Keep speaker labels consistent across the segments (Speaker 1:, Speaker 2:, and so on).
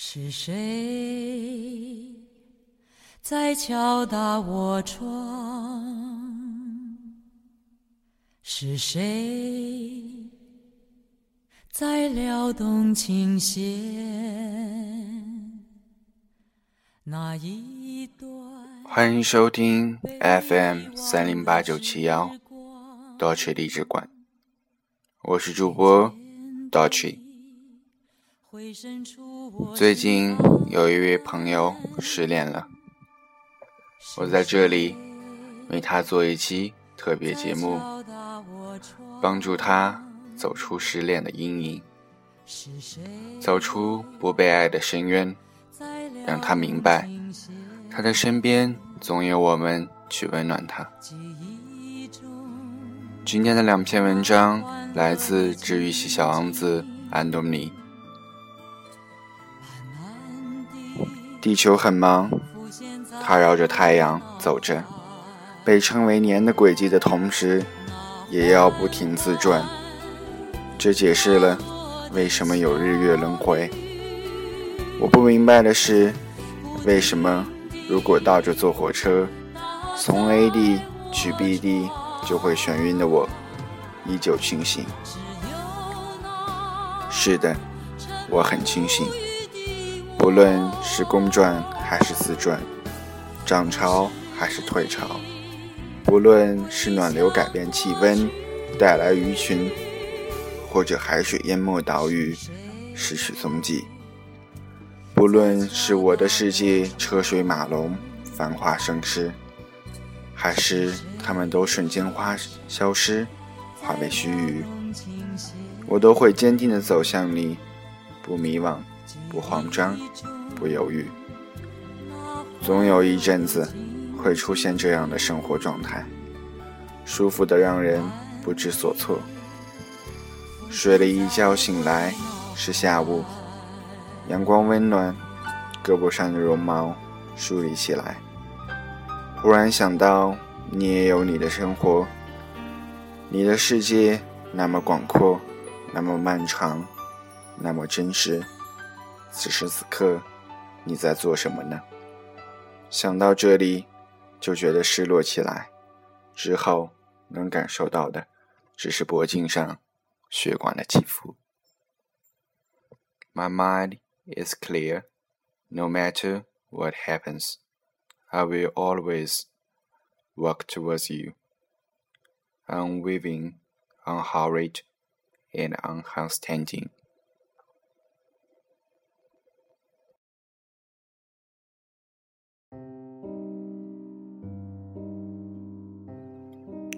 Speaker 1: 是谁在敲打我窗？是谁在撩动琴弦？那一段
Speaker 2: 欢迎收听 FM 三零八九七幺 Dolce 励志馆，我是主播
Speaker 1: 我
Speaker 2: 最近有一位朋友失恋了，我在这里为他做一期特别节目，帮助他走出失恋的阴影，走出不被爱的深渊，让他明白他的身边总有我们去温暖他。今天的两篇文章来自治愈系小王子安东尼。地球很忙，它绕着太阳走着，被称为年的轨迹的同时，也要不停自转。这解释了为什么有日月轮回。我不明白的是，为什么如果倒着坐火车，从 A 地去 B 地就会眩晕的我，依旧清醒。是的，我很清醒。不论是公转还是自转，涨潮还是退潮，不论是暖流改变气温带来鱼群，或者海水淹没岛屿失去踪迹，不论是我的世界车水马龙繁华盛世，还是他们都瞬间花消失化为须臾，我都会坚定地走向你，不迷惘。不慌张，不犹豫，总有一阵子会出现这样的生活状态，舒服的让人不知所措。睡了一觉醒来是下午，阳光温暖，胳膊上的绒毛梳理起来。忽然想到，你也有你的生活，你的世界那么广阔，那么漫长，那么真实。此时此刻，你在做什么呢？想到这里，就觉得失落起来。之后能感受到的，只是脖颈上血管的起伏。My mind is clear. No matter what happens, I will always walk towards you, Unwaving, unhurried, and unhesitating.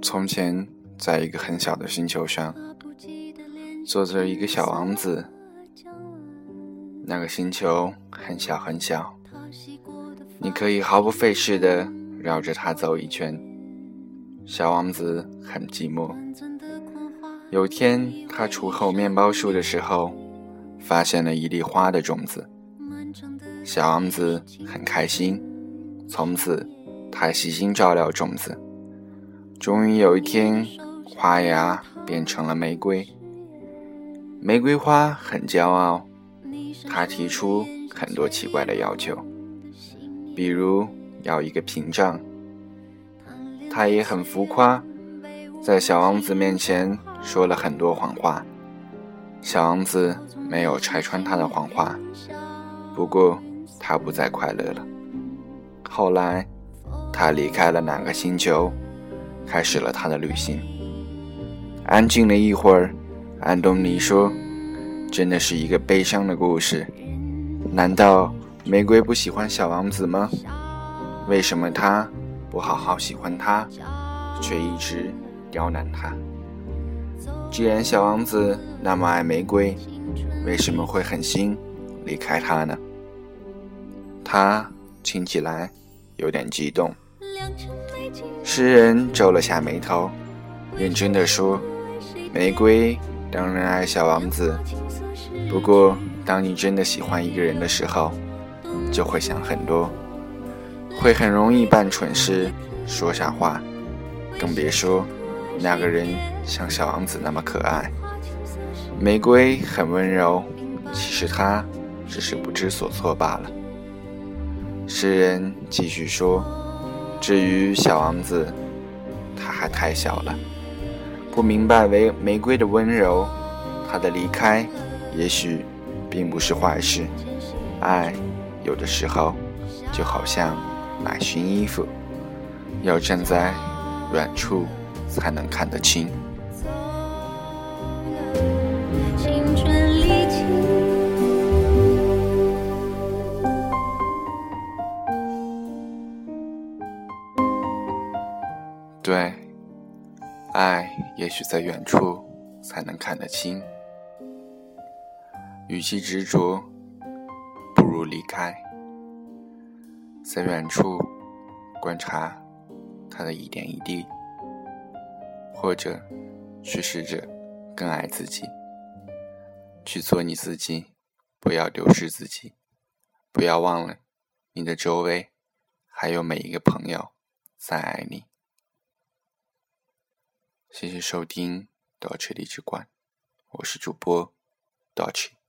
Speaker 2: 从前，在一个很小的星球上，坐着一个小王子。那个星球很小很小，你可以毫不费事地绕着它走一圈。小王子很寂寞。有天，他锄后面包树的时候，发现了一粒花的种子。小王子很开心，从此他细心照料种子。终于有一天，花芽变成了玫瑰。玫瑰花很骄傲，它提出很多奇怪的要求，比如要一个屏障。它也很浮夸，在小王子面前说了很多谎话。小王子没有拆穿他的谎话，不过他不再快乐了。后来，他离开了哪个星球？开始了他的旅行。安静了一会儿，安东尼说：“真的是一个悲伤的故事。难道玫瑰不喜欢小王子吗？为什么他不好好喜欢他，却一直刁难他？既然小王子那么爱玫瑰，为什么会狠心离开他呢？”他听起来有点激动。诗人皱了下眉头，认真的说：“玫瑰当然爱小王子，不过当你真的喜欢一个人的时候，就会想很多，会很容易办蠢事、说傻话，更别说那个人像小王子那么可爱。玫瑰很温柔，其实他只是不知所措罢了。诗人继续说：“至于小王子，他还太小了，不明白为玫瑰的温柔。他的离开，也许并不是坏事。爱，有的时候就好像买新衣服，要站在远处才能看得清。”也许在远处才能看得清。与其执着，不如离开，在远处观察他的一点一滴，或者去试着更爱自己，去做你自己，不要丢失自己，不要忘了你的周围还有每一个朋友在爱你。谢谢收听 Dolce 荔枝馆，我是主播道奇。